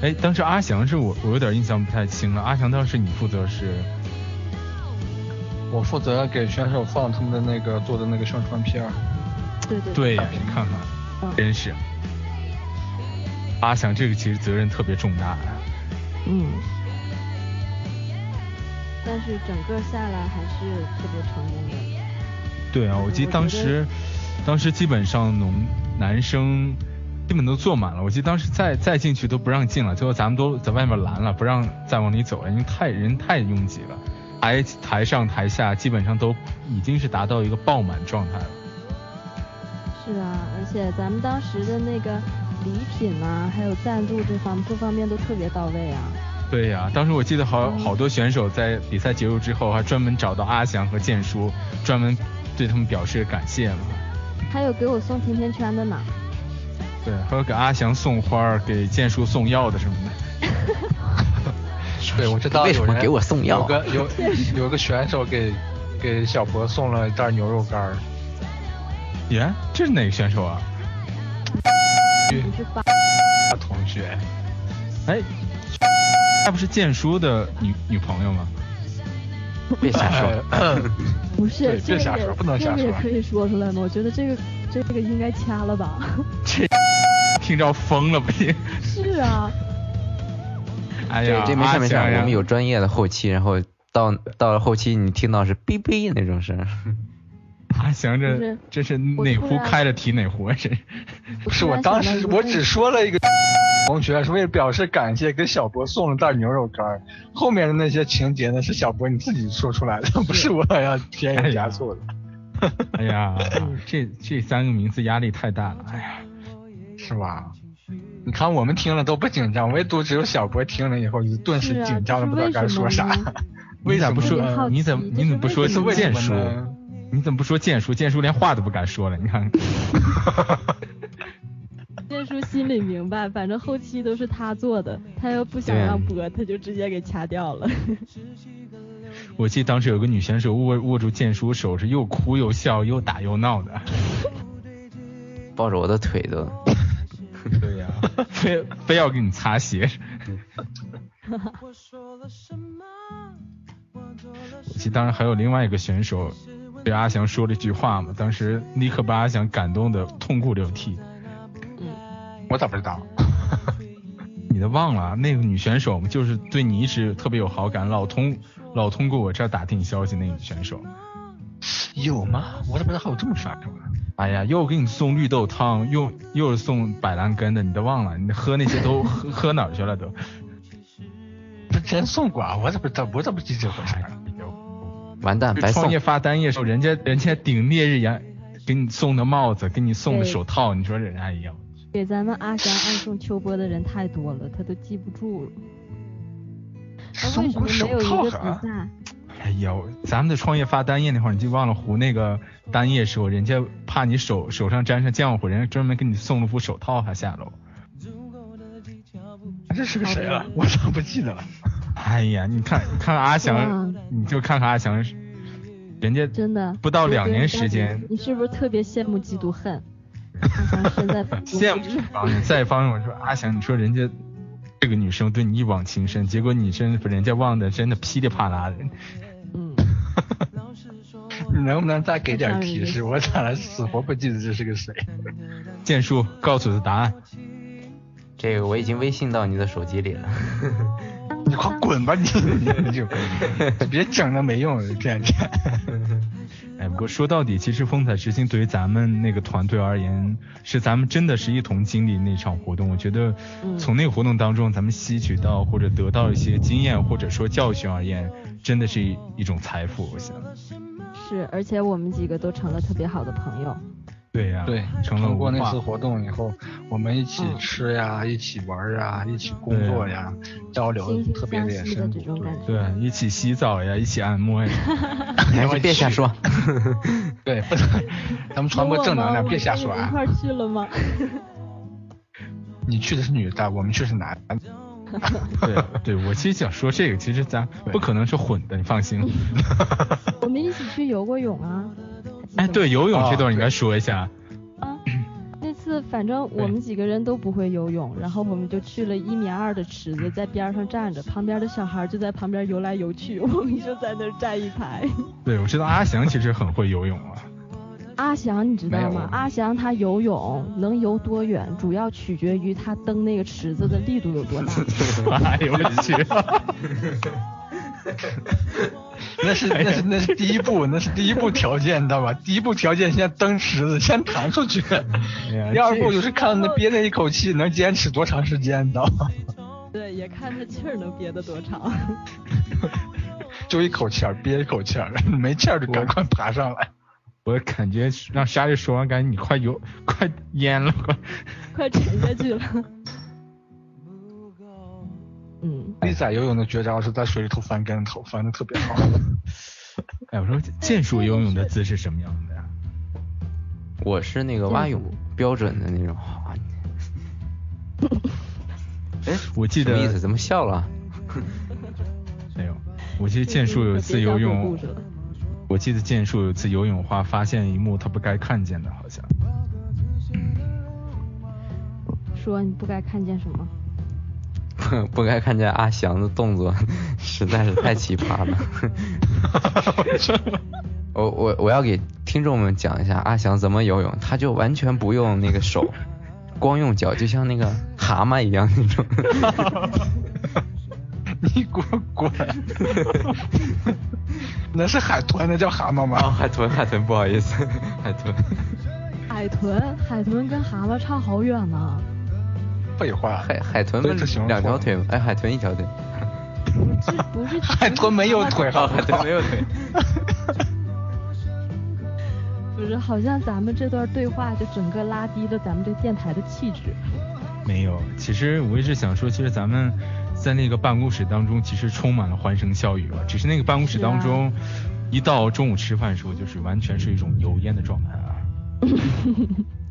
哎，当时阿翔是我我有点印象不太清了，阿翔当时你负责是我负责给选手放他们的那个做的那个宣传片儿。对对对，你看看，嗯真是阿翔这个其实责任特别重大呀。嗯。但是整个下来还是特别成功的。对啊，我记得当时，当时基本上农男生基本都坐满了，我记得当时再再进去都不让进了，最后咱们都在外面拦了，不让再往里走了，因为太人太拥挤了，台台上台下基本上都已经是达到一个爆满状态了。是啊，而且咱们当时的那个礼品啊，还有赞助这方各方面都特别到位啊。对呀、当时我记得好嗯好多选手在比赛结束之后，还专门找到阿翔和建叔，专门对他们表示感谢嘛。还有给我送甜甜圈的呢。对，还有给阿翔送花，给建叔送药的什么的。<laughs> 对，我知道有人为什么给我送药有个有 <laughs> 有个选手给给小博送了一袋牛肉干儿。耶，这是哪个选手啊？你是八同学，哎，他不是建叔的女女朋友吗？别瞎说。<laughs> 不是别瞎说不能瞎说个也可以说出来吗？我觉得这个这个应该掐了吧。<laughs> 这听着疯了不行？是啊，这哎呀，这没事没事，我们有专业的后期，然后到到了后期你听到是哔哔那种声。阿翔这这是哪壶开了提哪壶啊？这是。不是我当时我只说了一个同学是为了表示感谢，给小博送了袋牛肉干儿。后面的那些情节呢，是小博你自己说出来的，不是我要添油加醋的，哎呀，<laughs> 这这三个名字压力太大了。哎呀，是吧？你看我们听了都不紧张，唯独只有小博听了以后就顿时紧张的不知道该说啥为什么。<laughs> 你咋不说你怎么你怎么不说是为剑叔什么？你怎么不说剑叔？剑叔连话都不敢说了，你看。<laughs> 心里明白，反正后期都是他做的，他要不想让播，他就直接给掐掉了。<laughs> 我记得当时有个女选手握握住剑叔手是又哭又笑又打又闹的。<laughs> 抱着我的腿都。<laughs> 对呀、非非要给你擦鞋。我记得当时还有另外一个选手，对阿翔说了一句话嘛，当时立刻把阿翔感动的痛哭流涕。我咋不知道？<laughs> 你都忘了那个女选手嘛，就是对你一直特别有好感，老通老通过我这儿打听你消息那个女选手。有吗？我怎么知道还有这么帅的？哎呀，又给你送绿豆汤，又又是送板蓝根的，你都忘了？你喝那些都喝喝哪儿去了都？这之前送过啊，我怎么知道？我怎么记这回事？完蛋，白送创业。发单页时候，人家人家顶烈日炎给你送的帽子，给你送的手套，你说人家一样？给咱们阿翔暗送秋波的人太多了，他都记不住了。那为什么送手没有一个套啊比？赛？哎呦，咱们的创业发单页那会儿，你就忘了糊那个单页时候，人家怕你手手上沾上浆糊，人家专门给你送了副手套还下楼。这是个谁啊？我咋不记得了？哎呀，你看看阿翔，你就看看阿翔，人家真的不到两年时间你是不是特别羡慕嫉妒恨？阿翔身在羡慕不知一方面，再一方面我说阿翔，你说人家这个女生对你一往情深，结果你真把人家忘的真的噼里啪啦的。嗯，<laughs> 你能不能再给点提示？我咋了死活不记得这是个谁？剑术告诉我的答案，这个我已经微信到你的手机里了。<laughs> 你快滚吧你！你就别整那没用的骗骗。哎，不过说到底，其实风采之星对于咱们那个团队而言，是咱们真的是一同经历那场活动。我觉得嗯从那个活动当中，咱们吸取到或者得到一些经验或者说教训而言，真的是一一种财富。我想，是，而且我们几个都成了特别好的朋友。对呀、对，成了通过那次活动以后，我们一起嗯吃呀，一起玩呀，一起工作呀，交流特别的深这种感觉。对，一起洗澡呀，一起按摩呀。<laughs> 还是别瞎说。<laughs> 对，不能，咱们传播正能量，别瞎说啊！一块去了吗？<laughs> 你去的是女的，我们去是男的。对对，我其实想说这个，其实咱不可能是混的，你放心。我们一起去游过泳啊。哎，对，游泳这哦段你该说一下。啊，那次反正我们几个人都不会游泳，然后我们就去了一米二的池子，在边上站着，旁边的小孩就在旁边游来游去，我们就在那儿站一排。对，我知道阿翔其实很会游泳啊。<laughs> 阿翔你知道吗？阿翔他游泳能游多远，主要取决于他蹬那个池子的力度有多大。<laughs> 哎呦我去！<laughs> <laughs> 那是那是那是第一步，那是第一步条件，你知道吧？第一步条件先蹬池子，先弹出去。第二步就是看那憋那一口气能坚持多长时间，你知道吗？<laughs> 对，也看他气儿能憋得多长。<laughs> 就一口气儿憋一口气儿，没气儿就赶快爬上来。我感觉让沙莉说完，感觉你快游，快淹了，快。快沉下去了。嗯，Lisa 游泳的绝招是在水里头翻跟头，翻的特别好。<laughs> 哎，我说剑术游泳的姿势什么样的呀？我是那个蛙泳标准的那种。啊 <laughs> 哎，我记得什么意思？怎么笑了？<laughs> 没有，我记得剑术有一次游泳，我记得剑术有一次游泳话发现一幕他不该看见的，好像。说你不该看见什么？<laughs> 不该看见阿翔的动作，<laughs> 实在是太奇葩了。<laughs> 我我我要给听众们讲一下阿翔怎么游泳，他就完全不用那个手，光用脚，就像那个蛤蟆一样那种。你给我滚！那是海豚，那叫蛤蟆啊，吗？海豚海豚，不好意思，海豚。海豚，海豚跟蛤蟆差好远呢。废话，海海豚不是对这形容错两条腿吗？哎，海豚一条腿。这不是 <laughs> 海豚没有腿，好哦，不好海豚没有腿。<laughs> 不是，好像咱们这段对话就整个拉低了咱们这电台的气质。没有，其实我一直想说，其实咱们在那个办公室当中，其实充满了欢声笑语了。只是那个办公室当中，一到中午吃饭的时候，就是完全是一种油烟的状态啊。<laughs>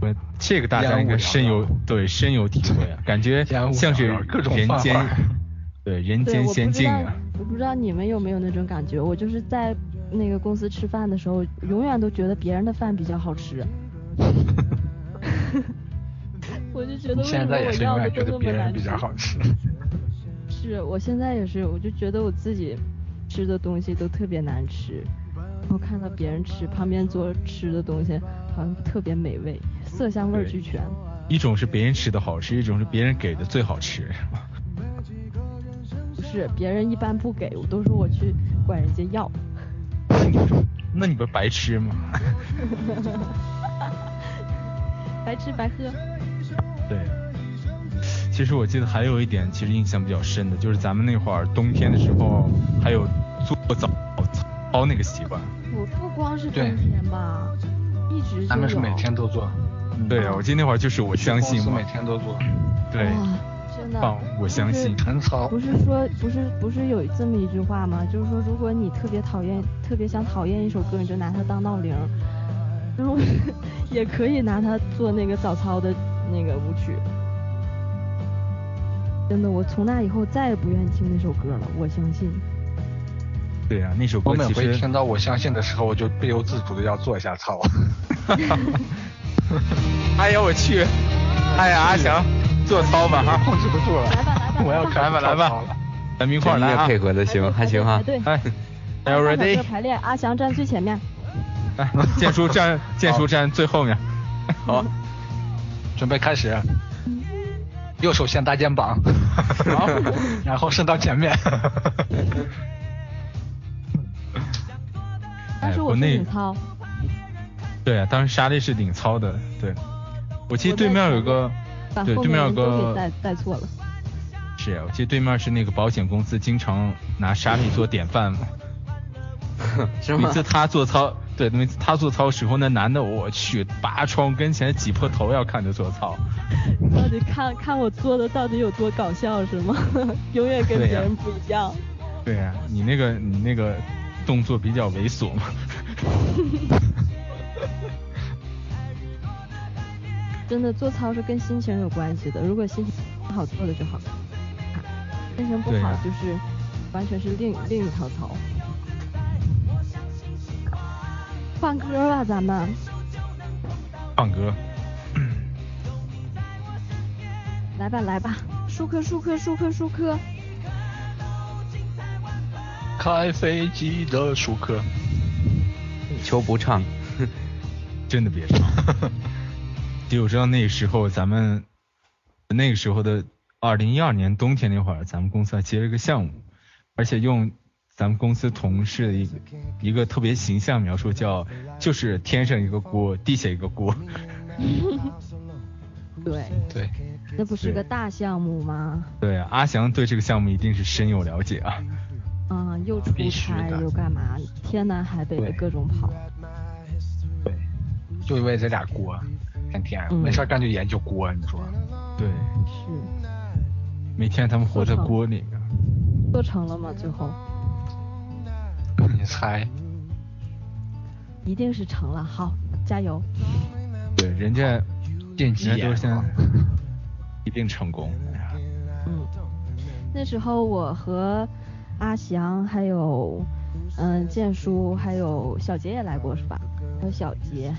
我这个大家应该深有对深有体会啊，<laughs> 感觉像是各种人间 <laughs> 对人，间仙境啊。，我不知道你们有没有那种感觉，我就是在那个公司吃饭的时候，永远都觉得别人的饭比较好吃。<laughs> 我就觉得为什么现在也是我要的永远觉得都那么难别人比较？好吃。是我现在也是，我就觉得我自己吃的东西都特别难吃。然后看到别人吃，旁边做吃的东西好像特别美味，色香味俱全。一种是别人吃的好吃，一种是别人给的最好吃。不是，别人一般不给我，都说我去管人家要。<laughs> 那你不是白吃吗？<laughs> 白吃白喝。对。其实我记得还有一点，其实印象比较深的，就是咱们那会儿冬天的时候，还有做早操那个习惯。我不光是冬天吧，一直咱们是每天都做。对啊，我记得那会儿就是我相信嘛。每天都做。对。真的。棒我相信。很好。不是说不是不是有这么一句话吗？就是说，如果你特别讨厌特别想讨厌一首歌，你就拿它当闹铃，然后也可以拿它做那个早操的那个舞曲。真的，我从那以后再也不愿意听那首歌了。我相信。对呀，那首歌我每回听到我相信的时候，我就不由自主的要做一下操。<laughs> 哎呀，我去！哎呀，阿翔，做操吧，哈，控制不住了。来吧，来吧，我要来吧，来吧，咱们一块来啊！配合的行，还行哈。对。哎，Are you ready？排练，阿翔站最前面。来，建叔站，建叔站最后面。好，准备开始。右手先搭肩膀，<laughs> 然后伸到前面。当时我是领操。对啊，当时莎莉是领操的。对，我记得对面有个，对，对面有个带带错了。是啊，我记得对面是那个保险公司，经常拿莎莉做典范嘛。<laughs> 每次他做操。对，每次他做操时候，那男的我去，扒窗跟前挤破头要看着做操。<laughs> 到底看看我做的到底有多搞笑是吗？<laughs> 永远跟别人不一样。对呀，你那个你那个动作比较猥琐嘛。<laughs> 真的做操是跟心情有关系的，如果心情好做的就好，心情不好就是完全是另另一套操。放歌吧，咱们。放歌。来吧，来吧，舒克，舒克，舒克，舒克。开飞机的舒克。求不唱，<laughs> 真的别唱。<laughs> 就我知道那个时候咱们，那个时候的二零一二年冬天那会儿，咱们公司还接了一个项目，而且用。咱们公司同事的一个一个特别形象描述叫，就是天上一个锅，地下一个锅。<laughs> 对对，那不是个大项目吗？对，阿翔对这个项目一定是深有了解啊。啊，又出差又干嘛，天南海北的各种跑。对，就为这俩锅，天天没事干就研究锅，你说？对。是。每天他们活在锅里面。做成了吗？最后？你猜？一定是成了，好，加油。对，人家电机都先一定成功。嗯，那时候我和阿翔还有嗯建叔还有小杰也来过是吧？还有小杰，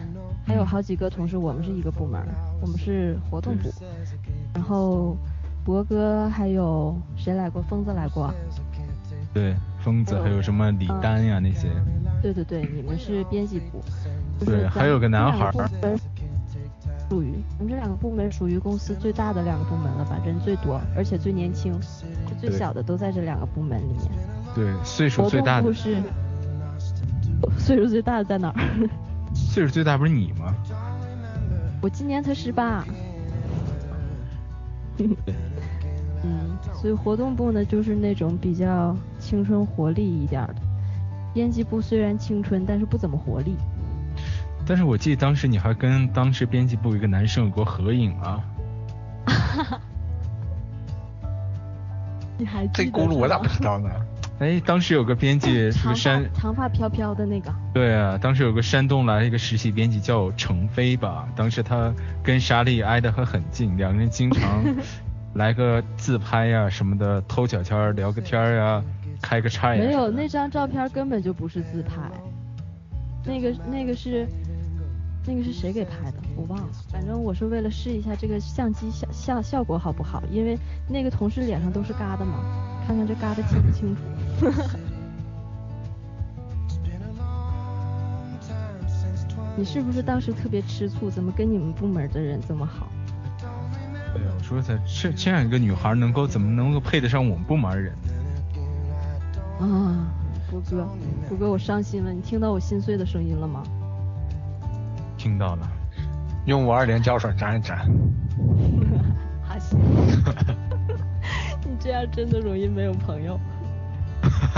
还有好几个同事，我们是一个部门，我们是活动部。然后博哥还有谁来过？疯子来过。对。疯子还有什么李丹呀那些？对对对，你们是编辑部。对，还有个男孩。属于我们这两个部门属于公司最大的两个部门了吧？人最多，而且最年轻，最小的都在这两个部门里面。对，岁数最大的。是。岁数最大的在哪儿？<laughs> 岁数最大不是你吗？我今年才十八。<laughs> 嗯，所以活动部呢，就是那种比较青春活力一点的。编辑部虽然青春，但是不怎么活力。但是我记得当时你还跟当时编辑部一个男生有过合影啊。哈哈。你还这轱辘我咋不知道呢？<laughs> 哎，当时有个编辑是个山长发飘飘的那个。对啊，当时有个山东来一个实习编辑叫程飞吧，当时他跟莎莉挨得还很近，两个人经常。来个自拍呀什么的，偷悄悄聊个天呀，<laughs> 开个叉呀。没有，那张照片根本就不是自拍，那个那个是那个是谁给拍的？我忘了。反正我是为了试一下这个相机效效效果好不好，因为那个同事脸上都是疙瘩嘛，看看这疙瘩清不清楚。<laughs> 你是不是当时特别吃醋？怎么跟你们部门的人这么好？对呀，我说这这这样一个女孩能够怎么能够配得上我们部门的人？啊，胡哥，胡哥，我伤心了，你听到我心碎的声音了吗？听到了。用五二零胶水粘一粘。<laughs> 哈行。<laughs> 你这样真的容易没有朋友。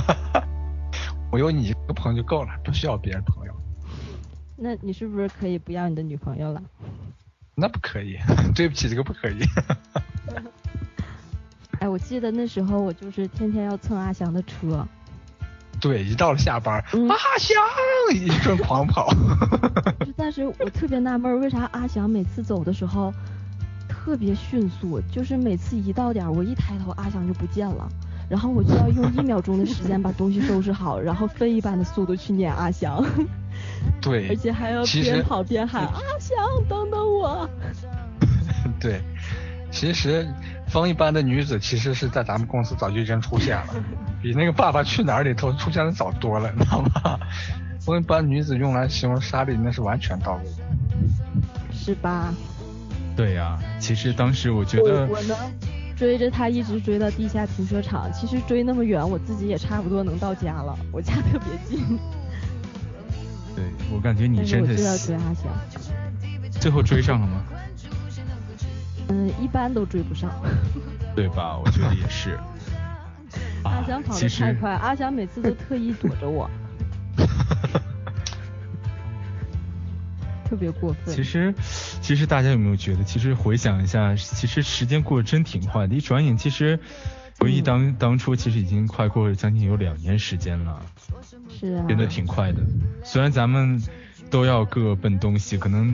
<laughs> 我有你一个朋友就够了，不需要别人朋友。那你是不是可以不要你的女朋友了？那不可以，对不起，这个不可以。哎，我记得那时候我就是天天要蹭阿翔的车。对，一到了下班，阿翔一阵狂跑。<laughs> 但是我特别纳闷，为啥阿翔每次走的时候特别迅速？就是每次一到点，我一抬头，阿翔就不见了，然后我就要用一秒钟的时间把东西收拾好，然后飞一般的速度去撵阿翔。对，而且还要边跑边喊阿翔，等等我。<laughs> 对，其实风一般的女子其实是在咱们公司早就已经出现了，<laughs> 比那个《爸爸去哪儿》里头出现的早多了，你知道吗？<laughs> 风一般女子用来形容莎莉那是完全到位的，是吧？对呀，其实当时我觉得我呢追着她一直追到地下停车场，其实追那么远，我自己也差不多能到家了，我家特别近。对，我感觉你真的是要追阿翔，最后追上了吗？嗯，一般都追不上。<laughs> 对吧？我觉得也是。<laughs> 阿翔跑得太快，阿翔每次都特意躲着我。<laughs> 特别过分。其实，其实大家有没有觉得，其实回想一下，其实时间过得真挺快的。一转眼，其实回忆当当初，其实已经快过了将近有两年时间了。是啊。变得挺快的。虽然咱们都要各奔东西，可能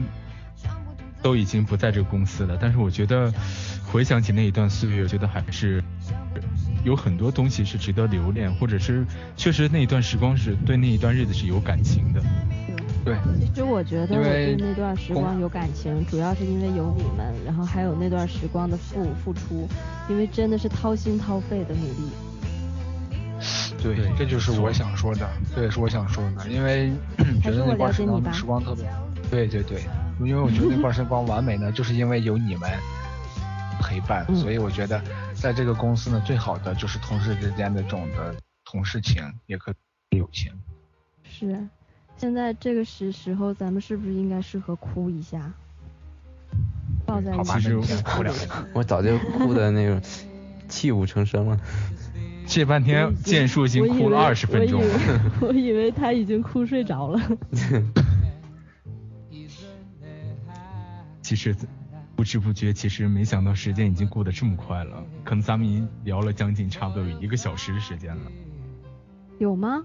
都已经不在这个公司了，但是我觉得回想起那一段岁月，我觉得还是有很多东西是值得留恋，或者是确实那一段时光是对那一段日子是有感情的。对，其实我觉得我对那段时光有感情，主要是因为有你们，然后还有那段时光的付付出，因为真的是掏心掏肺的努力。对，这就是我想说的，这也是我想说的，因为觉得那段时光时光特别，对对对，因为我觉得那段时光完美呢，<laughs> 就是因为有你们陪伴，所以我觉得在这个公司呢，最好的就是同事之间的这种的同事情，也可以友情。是。现在这个时时候，咱们是不是应该适合哭一下？抱在一起哭两下。<laughs> 我早就哭的那种泣不成声了。这半天剑术已经哭了二十分钟。我以为他已经哭睡着了。<laughs> 其实不知不觉，其实没想到时间已经过得这么快了。可能咱们已经聊了将近差不多有一个小时的时间了。有吗？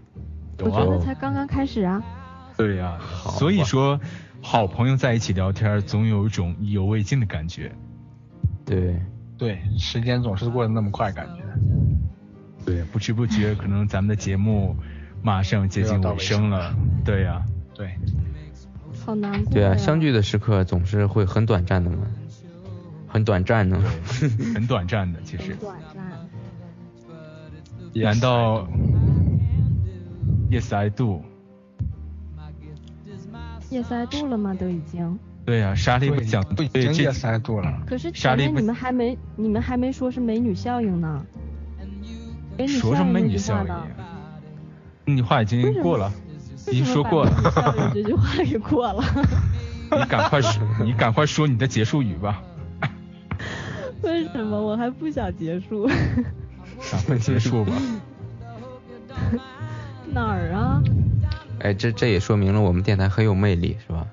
我觉得才刚刚开始啊。对呀，所以说，好朋友在一起聊天，总有一种意犹未尽的感觉。对，对，时间总是过得那么快，感觉。对，不知不觉，可能咱们的节目马上接近尾声了。对呀，对。好难过。对啊，相聚的时刻总是会很短暂的嘛，很短暂呢，很短暂的，其实。短暂。难道？Yes, I do. yes I do 了吗？都已经。对呀，莎莉不讲，已经 yes I do 了。可是莎莉你们还没，你们还没说是美女效应呢。说什么美女效应？你话已经过了，已经说过了。<laughs> 这句话给过了。你赶快说，你赶快说你的结束语吧。<laughs> 为什么？我还不想结束。<laughs> 赶快结束吧。哪儿啊？哎，这这也说明了我们电台很有魅力，是吧？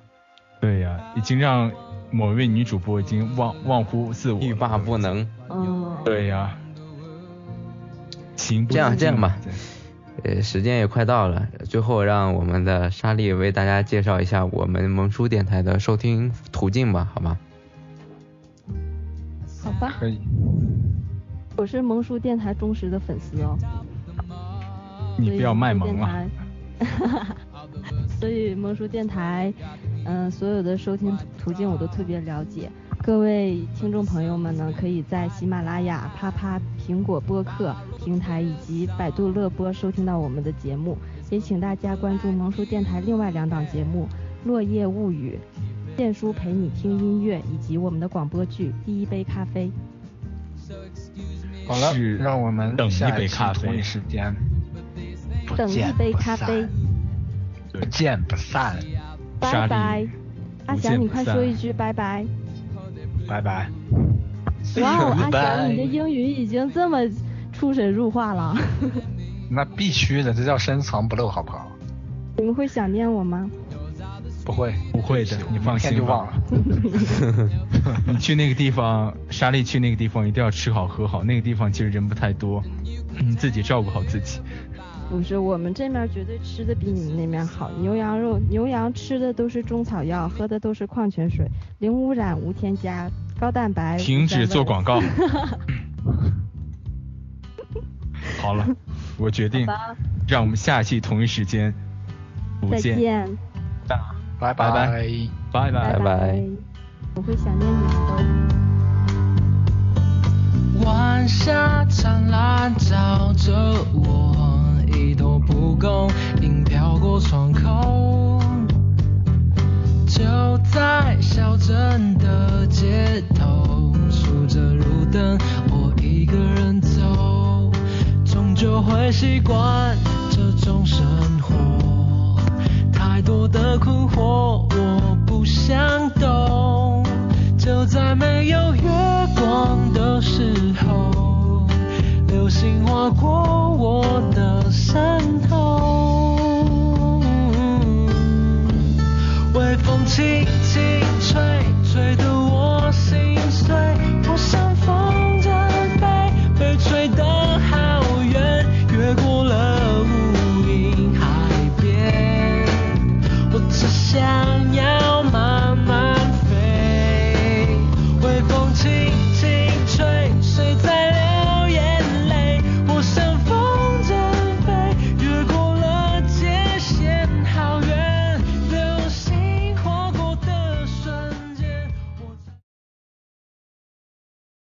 对呀，已经让某一位女主播已经忘忘乎自我，欲罢不能。嗯。对呀。行这样这样吧，呃，时间也快到了，最后让我们的莎莉为大家介绍一下我们萌叔电台的收听途径吧，好吗？好吧。可以。我是萌叔电台忠实的粉丝哦。你不要卖萌了。哈哈，<laughs> 所以萌叔电台，嗯，所有的收听途径我都特别了解。各位听众朋友们呢，可以在喜马拉雅、啪啪、苹果播客平台以及百度乐播收听到我们的节目。也请大家关注萌叔电台另外两档节目，落叶物语》、荐书陪你听音乐以及我们的广播剧《第一杯咖啡》。好了是，让我们等一杯咖啡同一时间等一杯咖啡，不见不散，拜拜。阿翔，你快说一句拜拜。拜拜。哇哦，阿翔，你的英语已经这么出神入化了。<laughs> 那必须的，这叫深藏不露，好不好？你们会想念我吗？不会，不会的你放心吧就忘了。<laughs> <laughs> 你去那个地方，莎莉去那个地方一定要吃好喝好，那个地方其实人不太多，你自己照顾好自己。不是，我们这面绝对吃的比你们那面好。牛羊肉，牛羊吃的都是中草药，喝的都是矿泉水，零污染、无添加，高蛋白。停止做广告。<laughs> 好了，我决定，让我们下期同一时间不见，再见，拜拜。拜拜。拜拜。拜我会想念你。们的。晚霞灿烂照着我，一朵蒲公英飘过窗口，就在小镇的街头，数着路灯，我一个人走，终究会习惯这种生活，太多的困惑我不想懂。就在没有月光的时候，流星划过我的身后微风轻轻吹吹得我心碎我像风筝飞被吹得好远越过了无垠海边。我只想